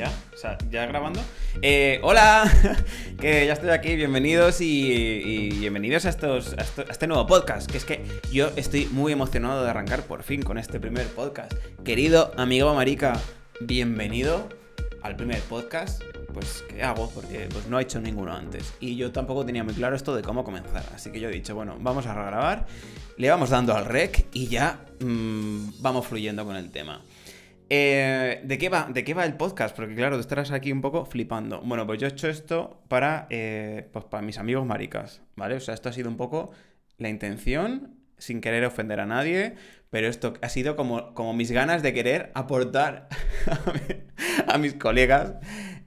¿Ya? O sea, ¿ya grabando? Eh, hola, que ya estoy aquí, bienvenidos y, bienvenidos a, estos, a, este nuevo podcast, que es que yo estoy muy emocionado de arrancar por fin con este primer podcast. Querido amigo Marica, bienvenido al primer podcast. Pues, ¿qué hago? Porque pues, no he hecho ninguno antes. Y yo tampoco tenía muy claro esto de cómo comenzar. Así que yo he dicho, bueno, vamos a grabar, le vamos dando al rec y ya mm, vamos fluyendo con el tema. Eh, ¿de, qué va, ¿De qué va el podcast? Porque claro, tú estarás aquí un poco flipando. Bueno, pues yo he hecho esto para, eh, pues para mis amigos maricas, ¿vale? O sea, esto ha sido un poco la intención, sin querer ofender a nadie, pero esto ha sido como, como mis ganas de querer aportar a, mis colegas,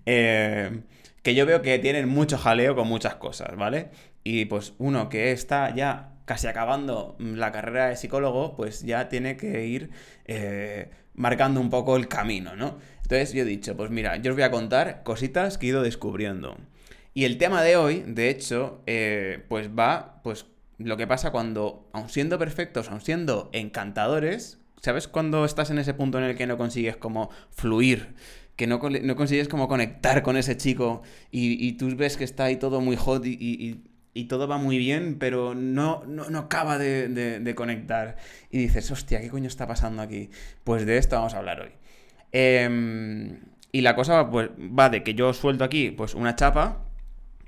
eh, que yo veo que tienen mucho jaleo con muchas cosas, ¿vale? Y pues uno que está ya casi acabando la carrera de psicólogo, pues ya tiene que ir marcando un poco el camino, ¿no? Entonces yo he dicho, pues mira, yo os voy a contar cositas que he ido descubriendo. Y el tema de hoy, de hecho, eh, pues va, pues lo que pasa cuando, aun siendo perfectos, aun siendo encantadores, ¿sabes cuando estás en ese punto en el que no consigues como fluir? Que no, no consigues como conectar con ese chico y, tú ves que está ahí todo muy hot y y todo va muy bien, pero no, no, acaba de, conectar. Y dices, hostia, ¿qué coño está pasando aquí? Pues de esto vamos a hablar hoy. Em, y la cosa pues, va de que yo suelto aquí pues una chapa,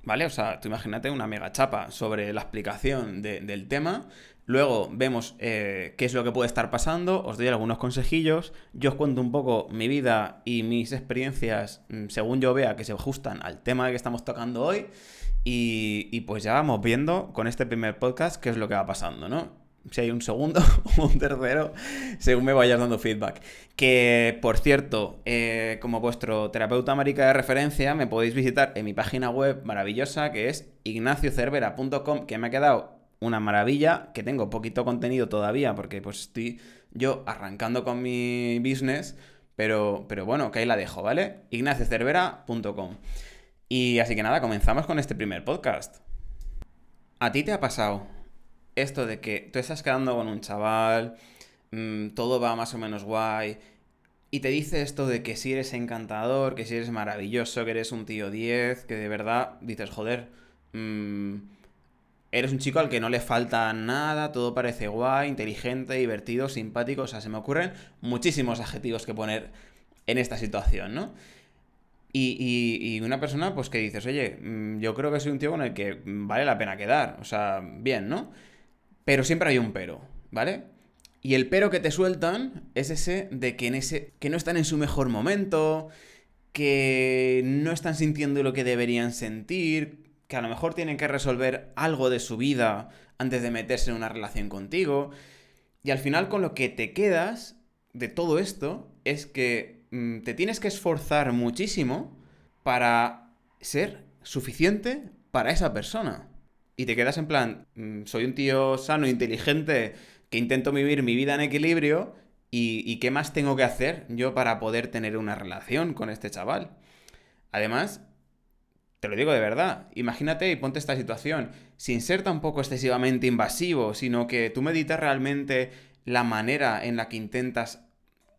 ¿vale? O sea, tú imagínate una mega chapa sobre la explicación del tema. Luego vemos eh, qué es lo que puede estar pasando, os doy algunos consejillos, yo os cuento un poco mi vida y mis experiencias mm, según yo vea que se ajustan al tema que estamos tocando hoy. Y, pues ya vamos viendo con este primer podcast qué es lo que va pasando, ¿no? Si hay un segundo o un tercero, según me vayas dando feedback. Que, por cierto, eh, como vuestro terapeuta marica de referencia, me podéis visitar en mi página web maravillosa que es ignaciocervera.com, que me ha quedado una maravilla, que tengo poquito contenido todavía, porque pues estoy yo arrancando con mi business, pero, pero bueno, que ahí la dejo, ¿vale? ignaciocervera.com. Y así que nada, comenzamos con este primer podcast. ¿A ti te ha pasado esto de que tú estás quedando con un chaval, mm, todo va más o menos guay, y te dice esto de que si eres encantador, que si eres maravilloso, que eres un tío 10, que de verdad dices, joder, mm, eres un chico al que no le falta nada, todo parece guay, inteligente, divertido, simpático, o sea, se me ocurren muchísimos adjetivos que poner en esta situación, ¿no? Y, una persona, pues que dices, oye, mm, yo creo que soy un tío con el que vale la pena quedar. O sea, bien, ¿no? Pero siempre hay un pero, ¿vale? Y el pero que te sueltan es ese de que, en ese, que no están en su mejor momento, que no están sintiendo lo que deberían sentir, que a lo mejor tienen que resolver algo de su vida antes de meterse en una relación contigo. Y al final con lo que te quedas de todo esto es que Mm, te tienes que esforzar muchísimo para ser suficiente para esa persona. Y te quedas en plan, mm, soy un tío sano, inteligente, que intento vivir mi vida en equilibrio y, qué más tengo que hacer yo para poder tener una relación con este chaval. Además, te lo digo de verdad, imagínate y ponte esta situación, sin ser tampoco excesivamente invasivo, sino que tú meditas realmente la manera en la que intentas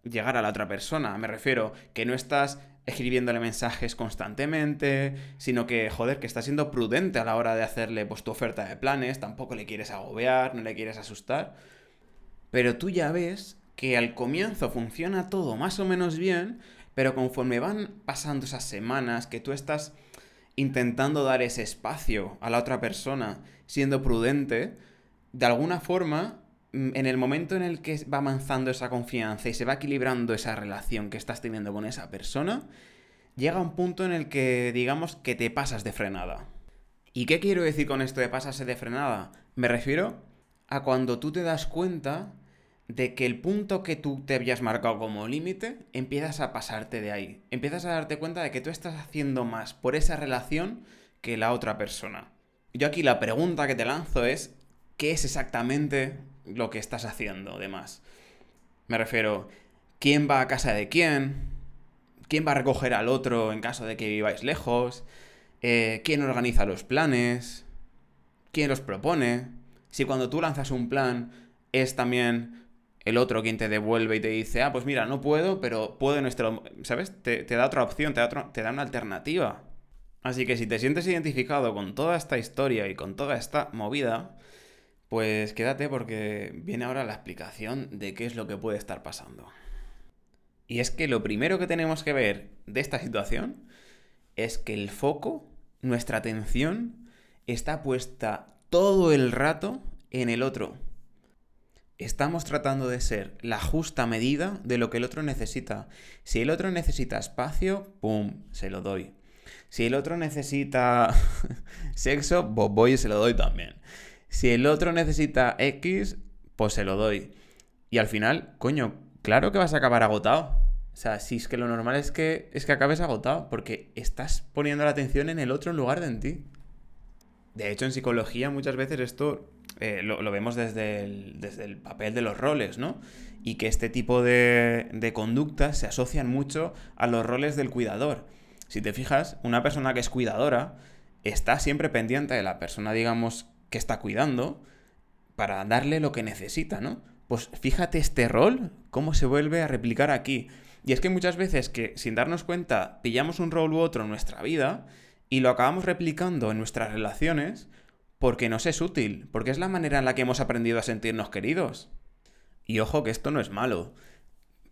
llegar a la otra persona. Me refiero que no estás escribiéndole mensajes constantemente, sino que, joder, que estás siendo prudente a la hora de hacerle pues, tu oferta de planes, tampoco le quieres agobiar, no le quieres asustar. Pero tú ya ves que al comienzo funciona todo más o menos bien, pero conforme van pasando esas semanas que tú estás intentando dar ese espacio a la otra persona, siendo prudente, de alguna forma en el momento en el que va avanzando esa confianza y se va equilibrando esa relación que estás teniendo con esa persona, llega un punto en el que digamos que te pasas de frenada. ¿Y qué quiero decir con esto de pasarse de frenada? Me refiero a cuando tú te das cuenta de que el punto que tú te habías marcado como límite, empiezas a pasarte de ahí. Empiezas a darte cuenta de que tú estás haciendo más por esa relación que la otra persona. Yo aquí la pregunta que te lanzo es, ¿qué es exactamente lo que estás haciendo, demás. Me refiero, ¿quién va a casa de quién? ¿Quién va a recoger al otro en caso de que viváis lejos? Eh, ¿Quién organiza los planes? ¿Quién los propone? Si cuando tú lanzas un plan es también el otro quien te devuelve y te dice, ah, pues mira, no puedo, pero puedo en este... ¿Sabes? Te, da otra opción, te da, te da una alternativa. Así que si te sientes identificado con toda esta historia y con toda esta movida, pues quédate porque viene ahora la explicación de qué es lo que puede estar pasando. Y es que lo primero que tenemos que ver de esta situación es que el foco, nuestra atención, está puesta todo el rato en el otro. Estamos tratando de ser la justa medida de lo que el otro necesita. Si el otro necesita espacio, ¡pum! Se lo doy. Si el otro necesita sexo, pues voy y se lo doy también. Si el otro necesita X, pues se lo doy. Y al final, coño, claro que vas a acabar agotado. O sea, si es que lo normal es que, es que acabes agotado, porque estás poniendo la atención en el otro en lugar de en ti. De hecho, en psicología muchas veces esto eh, lo, vemos desde el, desde el, papel de los roles, ¿no? Y que este tipo de, de conductas se asocian mucho a los roles del cuidador. Si te fijas, una persona que es cuidadora está siempre pendiente de la persona, digamos, está cuidando para darle lo que necesita, ¿no? Pues fíjate este rol, cómo se vuelve a replicar aquí. Y es que muchas veces que sin darnos cuenta pillamos un rol u otro en nuestra vida y lo acabamos replicando en nuestras relaciones porque nos es útil, porque es la manera en la que hemos aprendido a sentirnos queridos. Y ojo que esto no es malo,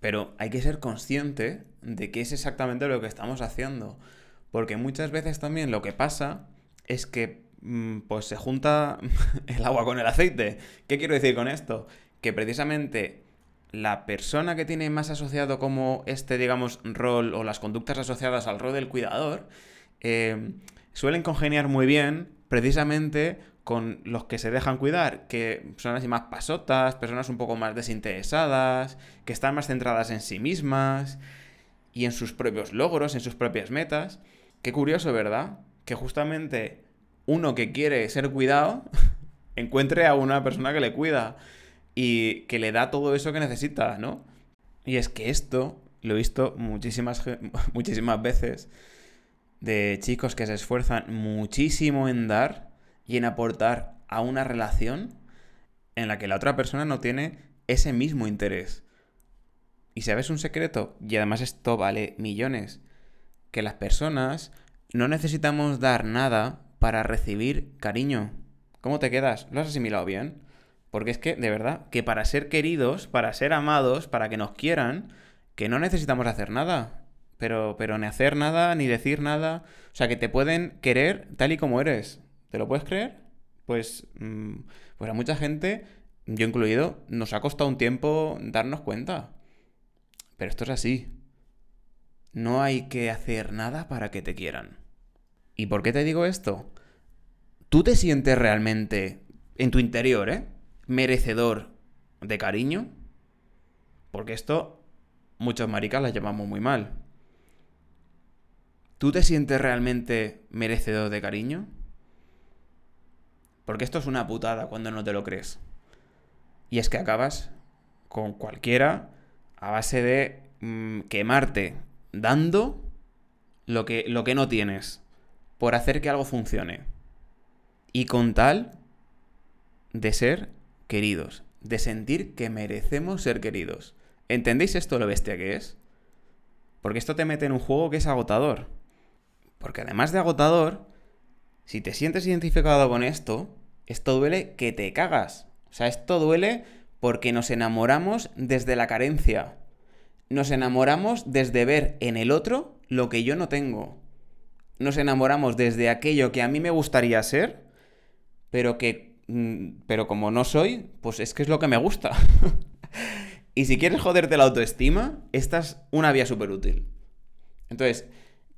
pero hay que ser consciente de qué es exactamente lo que estamos haciendo. Porque muchas veces también lo que pasa es que pues se junta el agua con el aceite. ¿Qué quiero decir con esto? Que precisamente la persona que tiene más asociado como este, digamos, rol o las conductas asociadas al rol del cuidador, eh, suelen congeniar muy bien precisamente con los que se dejan cuidar, que son así más pasotas, personas un poco más desinteresadas, que están más centradas en sí mismas y en sus propios logros, en sus propias metas. Qué curioso, ¿verdad? Que justamente uno que quiere ser cuidado encuentre a una persona que le cuida y que le da todo eso que necesita, ¿no? Y es que esto lo he visto muchísimas, muchísimas veces de chicos que se esfuerzan muchísimo en dar y en aportar a una relación en la que la otra persona no tiene ese mismo interés. Y sabes un secreto, y además esto vale millones, que las personas no necesitamos dar nada para recibir cariño. ¿Cómo te quedas? ¿Lo has asimilado bien? Porque es que, de verdad, que para ser queridos, para ser amados, para que nos quieran, que no necesitamos hacer nada. Pero, pero ni hacer nada, ni decir nada. O sea, que te pueden querer tal y como eres. ¿Te lo puedes creer? Pues, mm, pues a mucha gente, yo incluido, nos ha costado un tiempo darnos cuenta. Pero esto es así. No hay que hacer nada para que te quieran. ¿Y por qué te digo esto? ¿Tú te sientes realmente en tu interior, eh? Merecedor de cariño. Porque esto muchos maricas las llamamos muy mal. ¿Tú te sientes realmente merecedor de cariño? Porque esto es una putada cuando no te lo crees. Y es que acabas con cualquiera a base de mm, quemarte dando lo que, lo que no tienes por hacer que algo funcione. Y con tal de ser queridos, de sentir que merecemos ser queridos. ¿Entendéis esto lo bestia que es? Porque esto te mete en un juego que es agotador. Porque además de agotador, si te sientes identificado con esto, esto duele que te cagas. O sea, esto duele porque nos enamoramos desde la carencia. Nos enamoramos desde ver en el otro lo que yo no tengo nos enamoramos desde aquello que a mí me gustaría ser, pero que. Mm, pero como no soy, pues es que es lo que me gusta. y si quieres joderte la autoestima, esta es una vía súper útil. Entonces,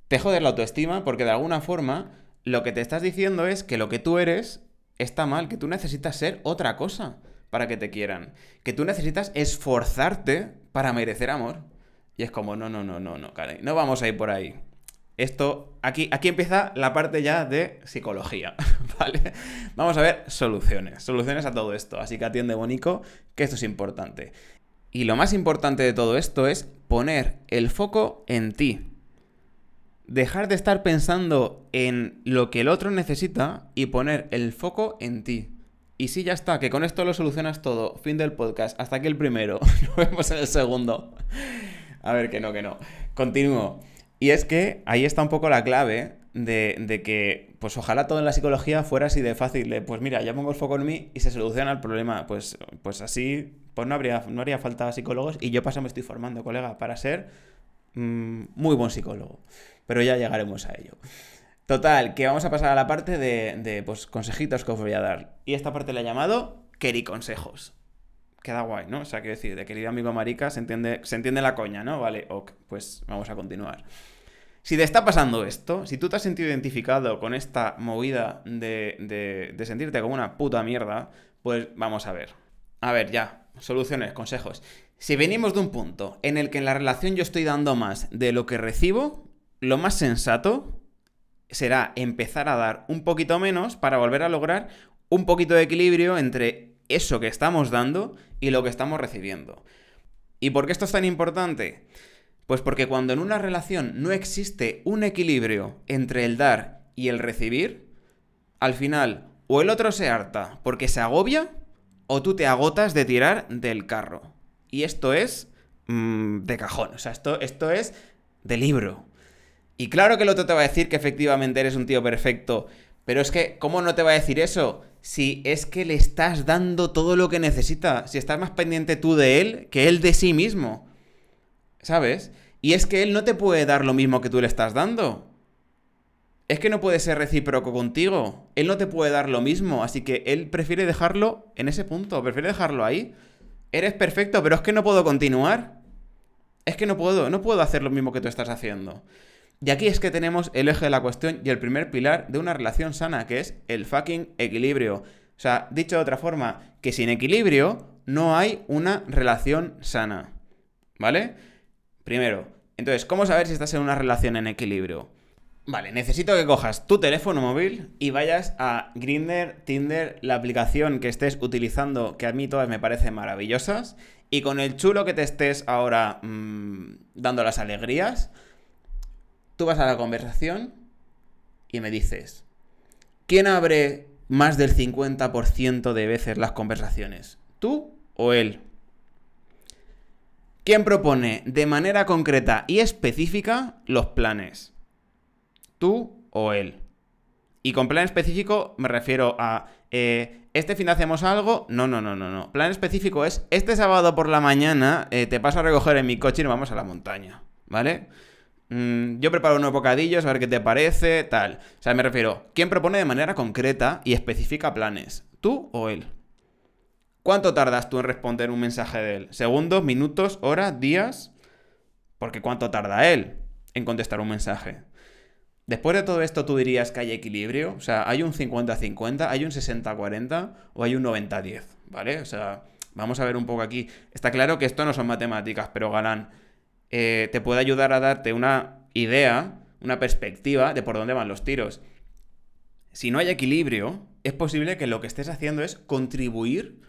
te joder la autoestima porque de alguna forma lo que te estás diciendo es que lo que tú eres está mal, que tú necesitas ser otra cosa para que te quieran, que tú necesitas esforzarte para merecer amor. Y es como, no, no, no, no, no, Karen, no vamos a ir por ahí. Esto, aquí, aquí empieza la parte ya de psicología, ¿vale? Vamos a ver soluciones, soluciones a todo esto. Así que atiende Bonico, que esto es importante. Y lo más importante de todo esto es poner el foco en ti. Dejar de estar pensando en lo que el otro necesita y poner el foco en ti. Y sí, ya está, que con esto lo solucionas todo. Fin del podcast. Hasta aquí el primero. Nos vemos en el segundo. A ver, que no, que no. Continúo. Y es que ahí está un poco la clave de, que, pues ojalá todo en la psicología fuera así de fácil. pues mira, ya pongo el foco en mí y se soluciona el problema. Pues, pues así, pues no, habría, no haría falta psicólogos. Y yo paso me estoy formando, colega, para ser mm, muy buen psicólogo. Pero ya llegaremos a ello. Total, que vamos a pasar a la parte de, de pues, consejitos que os voy a dar. Y esta parte la he llamado Consejos. Queda guay, ¿no? O sea, quiero decir, de querido amigo marica, se entiende, se entiende la coña, ¿no? Vale, ok, pues vamos a continuar. Si te está pasando esto, si tú te has sentido identificado con esta movida de, de, sentirte como una puta mierda, pues vamos a ver. A ver, ya, soluciones, consejos. Si venimos de un punto en el que en la relación yo estoy dando más de lo que recibo, lo más sensato será empezar a dar un poquito menos para volver a lograr un poquito de equilibrio entre eso que estamos dando y lo que estamos recibiendo. ¿Y por qué esto es tan importante? Pues porque cuando en una relación no existe un equilibrio entre el dar y el recibir, al final o el otro se harta porque se agobia o tú te agotas de tirar del carro. Y esto es mm, de cajón, o sea, esto, esto es de libro. Y claro que el otro te va a decir que efectivamente eres un tío perfecto, pero es que, ¿cómo no te va a decir eso? Si es que le estás dando todo lo que necesita, si estás más pendiente tú de él que él de sí mismo. ¿sabes? Y es que él no te puede dar lo mismo que tú le estás dando. Es que no puede ser recíproco contigo. Él no te puede dar lo mismo, así que él prefiere dejarlo en ese punto, prefiere dejarlo ahí. Eres perfecto, pero es que no puedo continuar. Es que no puedo, no puedo hacer lo mismo que tú estás haciendo. Y aquí es que tenemos el eje de la cuestión y el primer pilar de una relación sana, que es el fucking equilibrio. O sea, dicho de otra forma, que sin equilibrio no hay una relación sana. ¿Vale? Primero, entonces, ¿cómo saber si estás en una relación en equilibrio? Vale, necesito que cojas tu teléfono móvil y vayas a Grinder, Tinder, la aplicación que estés utilizando, que a mí todas me parecen maravillosas, y con el chulo que te estés ahora mm, dando las alegrías, tú vas a la conversación y me dices, ¿quién abre más del 50% de veces las conversaciones? ¿Tú o él? ¿Quién propone de manera concreta y específica los planes? ¿Tú o él? Y con plan específico me refiero a, eh, ¿este fin hacemos algo? No, no, no, no, no. Plan específico es, este sábado por la mañana eh, te paso a recoger en mi coche y nos vamos a la montaña, ¿vale? Mm, yo preparo unos bocadillos, a ver qué te parece, tal. O sea, me refiero, ¿quién propone de manera concreta y especifica planes? ¿Tú o él? ¿Cuánto tardas tú en responder un mensaje de él? ¿Segundos, minutos, horas, días? Porque ¿cuánto tarda él en contestar un mensaje? Después de todo esto, ¿tú dirías que hay equilibrio? O sea, ¿hay un 50-50? ¿Hay un 60-40? ¿O hay un 90-10? ¿Vale? O sea, vamos a ver un poco aquí. Está claro que esto no son matemáticas, pero Galán eh, te puede ayudar a darte una idea, una perspectiva de por dónde van los tiros. Si no hay equilibrio, es posible que lo que estés haciendo es contribuir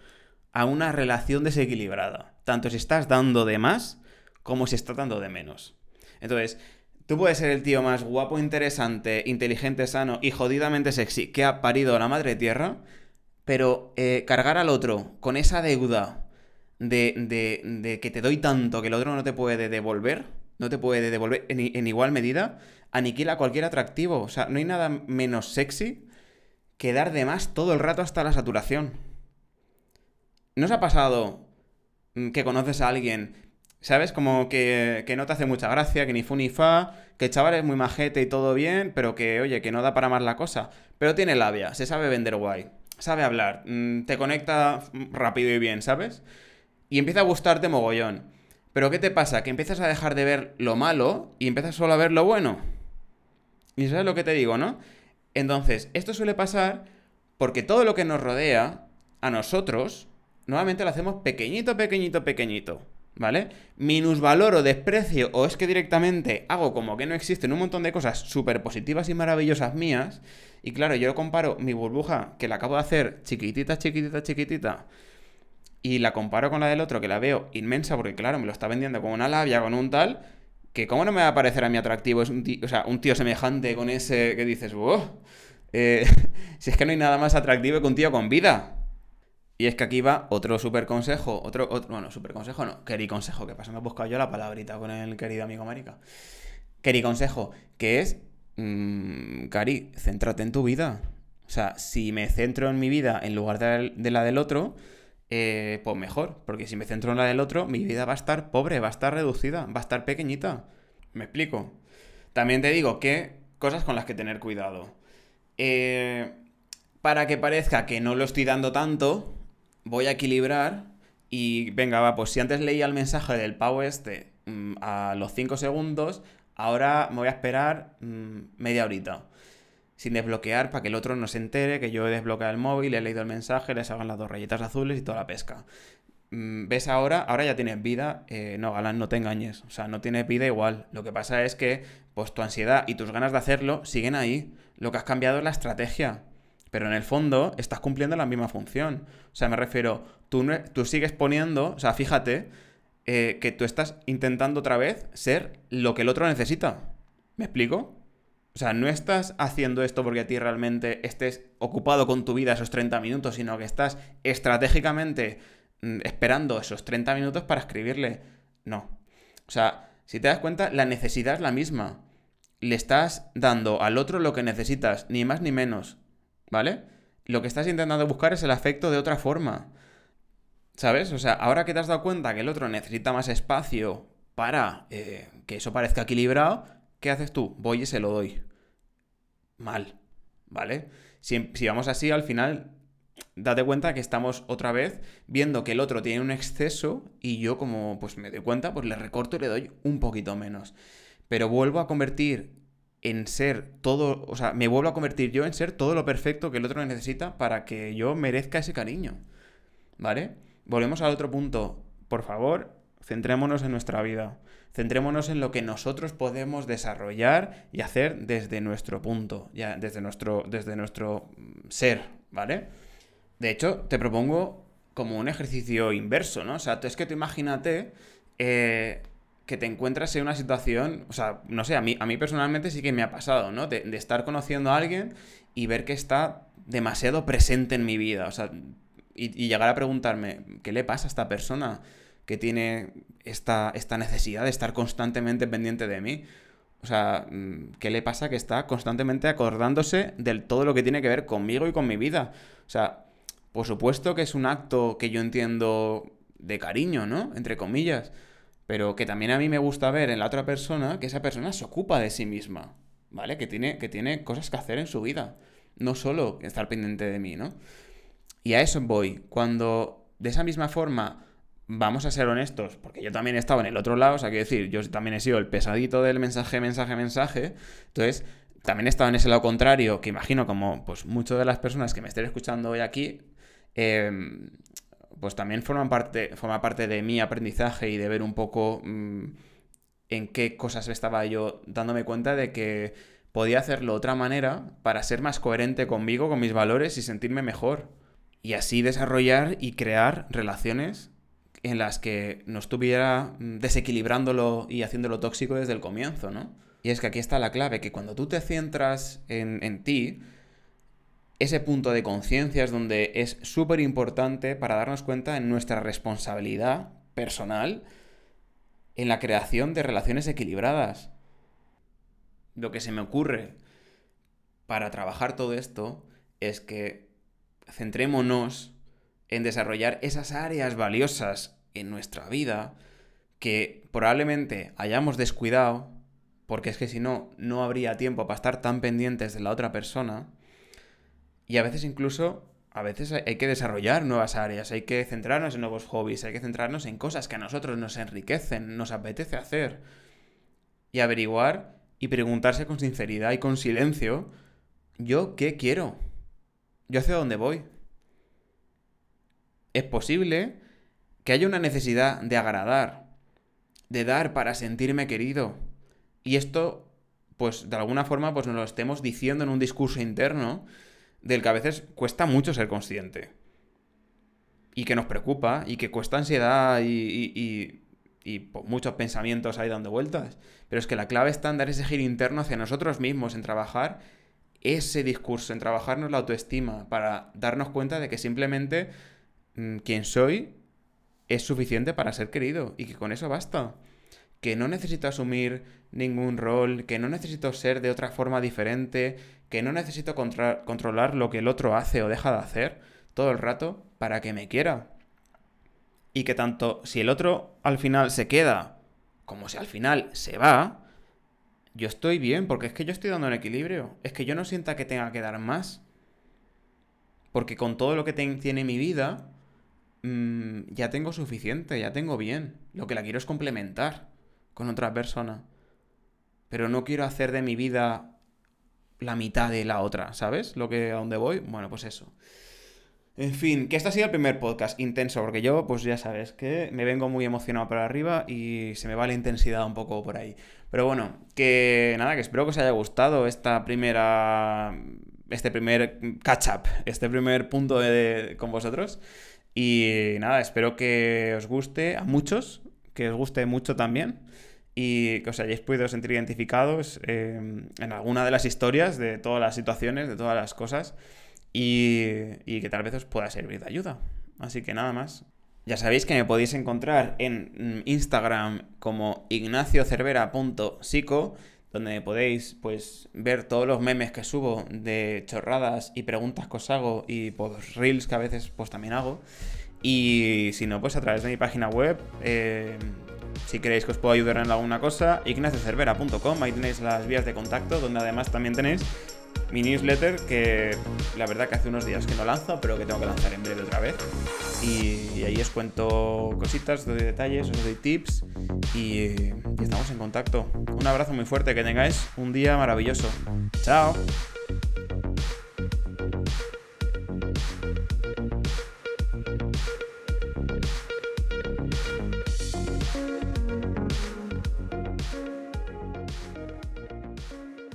a una relación desequilibrada, tanto si estás dando de más como si estás dando de menos. Entonces, tú puedes ser el tío más guapo, interesante, inteligente, sano y jodidamente sexy que ha parido la madre tierra, pero eh, cargar al otro con esa deuda de, de, que te doy tanto que el otro no te puede devolver, no te puede devolver en, igual medida, aniquila cualquier atractivo. O sea, no hay nada menos sexy que dar de más todo el rato hasta la saturación. ¿No os ha pasado mm, que conoces a alguien, ¿sabes? Como que, no te hace mucha gracia, que ni fu ni fa, que el chaval es muy majete y todo bien, pero que, oye, que no da para más la cosa. Pero tiene labia, se sabe vender guay, sabe hablar, mm, te conecta rápido y bien, ¿sabes? Y empieza a gustarte mogollón. Pero ¿qué te pasa? Que empiezas a dejar de ver lo malo y empiezas solo a ver lo bueno. ¿Y sabes lo que te digo, no? Entonces, esto suele pasar porque todo lo que nos rodea a nosotros normalmente lo hacemos pequeñito, pequeñito, pequeñito. ¿Vale? Minusvaloro, desprecio o es que directamente hago como que no existen un montón de cosas súper positivas y maravillosas mías. Y claro, yo comparo mi burbuja que la acabo de hacer chiquitita, chiquitita, chiquitita. Y la comparo con la del otro que la veo inmensa porque claro, me lo está vendiendo con una labia, con un tal. Que cómo no me va a parecer a mí atractivo es un tío, o sea, un tío semejante con ese que dices, wow. Eh, si es que no hay nada más atractivo que un tío con vida. Y es que aquí va otro super consejo, otro, bueno, super consejo no, querido consejo, que pasa, me he buscado yo la palabrita con el querido amigo Marica. Querido consejo, que es, mmm, Cari, céntrate en tu vida. O sea, si me centro en mi vida en lugar de, la del otro, eh, pues mejor, porque si me centro en la del otro, mi vida va a estar pobre, va a estar reducida, va a estar pequeñita. ¿Me explico? También te digo que cosas con las que tener cuidado. Eh, para que parezca que no lo estoy dando tanto, voy a equilibrar y venga, va, pues si antes leía el mensaje del pavo este mm, a los 5 segundos, ahora me voy a esperar mm, media horita. Sin desbloquear para que el otro no se entere que yo he desbloqueado el móvil, he leído el mensaje, les hagan las dos rayitas azules y toda la pesca. Mm, ¿Ves ahora? Ahora ya tienes vida. Eh, no, Galán, no te engañes. O sea, no tienes vida igual. Lo que pasa es que, pues tu ansiedad y tus ganas de hacerlo siguen ahí. Lo que has cambiado es la estrategia. Pero en el fondo estás cumpliendo la misma función. O sea, me refiero, tú, tú sigues poniendo, o sea, fíjate eh, que tú estás intentando otra vez ser lo que el otro necesita. ¿Me explico? O sea, no estás haciendo esto porque a ti realmente estés ocupado con tu vida esos 30 minutos, sino que estás estratégicamente mm, esperando esos 30 minutos para escribirle. No. O sea, si te das cuenta, la necesidad es la misma. Le estás dando al otro lo que necesitas, ni más ni menos. ¿vale? Lo que estás intentando buscar es el afecto de otra forma. ¿Sabes? O sea, ahora que te has dado cuenta que el otro necesita más espacio para eh, que eso parezca equilibrado, ¿qué haces tú? Voy y se lo doy. Mal, ¿vale? Si, vamos así, al final, date cuenta que estamos otra vez viendo que el otro tiene un exceso y yo como pues me doy cuenta, pues le recorto y le doy un poquito menos. Pero vuelvo a convertir en ser todo, o sea, me vuelvo a convertir yo en ser todo lo perfecto que el otro necesita para que yo merezca ese cariño. ¿Vale? Volvemos al otro punto. Por favor, centrémonos en nuestra vida. Centrémonos en lo que nosotros podemos desarrollar y hacer desde nuestro punto, ya, desde nuestro, desde nuestro ser, ¿vale? De hecho, te propongo como un ejercicio inverso, ¿no? O sea, es que tú imagínate eh, que te encuentras en una situación, o sea, no sé, a mí, a mí personalmente sí que me ha pasado, ¿no? De, estar conociendo a alguien y ver que está demasiado presente en mi vida, o sea, y, llegar a preguntarme, ¿qué le pasa a esta persona que tiene esta, esta necesidad de estar constantemente pendiente de mí? O sea, mm, ¿qué le pasa que está constantemente acordándose de todo lo que tiene que ver conmigo y con mi vida? O sea, por supuesto que es un acto que yo entiendo de cariño, ¿no? Entre comillas pero que también a mí me gusta ver en la otra persona que esa persona se ocupa de sí misma, ¿vale? Que tiene, que tiene cosas que hacer en su vida, no solo estar pendiente de mí, ¿no? Y a eso voy. Cuando de esa misma forma vamos a ser honestos, porque yo también he estado en el otro lado, o sea, quiero decir, yo también he sido el pesadito del mensaje, mensaje, mensaje, entonces también he estado en ese lado contrario, que imagino como pues muchas de las personas que me estén escuchando hoy aquí, eh, pues también forman parte, forma parte de mi aprendizaje y de ver un poco mm, en qué cosas estaba yo dándome cuenta de que podía hacerlo de otra manera para ser más coherente conmigo, con mis valores y sentirme mejor. Y así desarrollar y crear relaciones en las que no estuviera mm, desequilibrándolo y haciéndolo tóxico desde el comienzo, ¿no? Y es que aquí está la clave, que cuando tú te centras en, en ti, ese punto de conciencia es donde es súper importante para darnos cuenta en nuestra responsabilidad personal en la creación de relaciones equilibradas. Lo que se me ocurre para trabajar todo esto es que centrémonos en desarrollar esas áreas valiosas en nuestra vida que probablemente hayamos descuidado, porque es que si no, no habría tiempo para estar tan pendientes de la otra persona y a veces incluso, a veces hay que desarrollar nuevas áreas, hay que centrarnos en nuevos hobbies, hay que centrarnos en cosas que a nosotros nos enriquecen, nos apetece hacer. Y averiguar y preguntarse con sinceridad y con silencio, ¿yo qué quiero? ¿Yo hacia dónde voy? Es posible que haya una necesidad de agradar, de dar para sentirme querido. Y esto, pues de alguna forma, pues nos lo estemos diciendo en un discurso interno del que a veces cuesta mucho ser consciente. Y que nos preocupa, y que cuesta ansiedad y, muchos pensamientos ahí dando vueltas. Pero es que la clave está en dar ese giro interno hacia nosotros mismos, en trabajar ese discurso, en trabajarnos la autoestima, para darnos cuenta de que simplemente mm, quien soy es suficiente para ser querido y que con eso basta. Que no necesito asumir ningún rol, que no necesito ser de otra forma diferente, que no necesito controlar lo que el otro hace o deja de hacer todo el rato para que me quiera. Y que tanto si el otro al final se queda como si al final se va, yo estoy bien, porque es que yo estoy dando un equilibrio. Es que yo no sienta que tenga que dar más. Porque con todo lo que tiene mi vida, mm, ya tengo suficiente, ya tengo bien. Lo que la quiero es complementar con otra persona. Pero no quiero hacer de mi vida la mitad de la otra, ¿sabes? Lo que a dónde voy, bueno, pues eso. En fin, que este ha sido el primer podcast intenso, porque yo, pues ya sabes, que me vengo muy emocionado para arriba y se me va la intensidad un poco por ahí. Pero bueno, que nada, que espero que os haya gustado esta primera. Este primer catch-up, este primer punto con vosotros. Y nada, espero que os guste a muchos, que os guste mucho también y que os hayáis podido sentir identificados eh, en alguna de las historias, de todas las situaciones, de todas las cosas y, que tal vez os pueda servir de ayuda. Así que nada más. Ya sabéis que me podéis encontrar en Instagram como ignaciocervera.psico, donde podéis pues ver todos los memes que subo de chorradas y preguntas que os hago y pues reels que a veces pues también hago. Y si no, pues a través de mi página web, eh, si queréis que os pueda ayudar en alguna cosa, ignaciocervera.com, ahí tenéis las vías de contacto, donde además también tenéis mi newsletter que la verdad que hace unos días que no lanzo, pero que tengo que lanzar en breve otra vez. Y, ahí os cuento cositas, os doy detalles, os doy tips y, y estamos en contacto. Un abrazo muy fuerte, que tengáis un día maravilloso. Chao.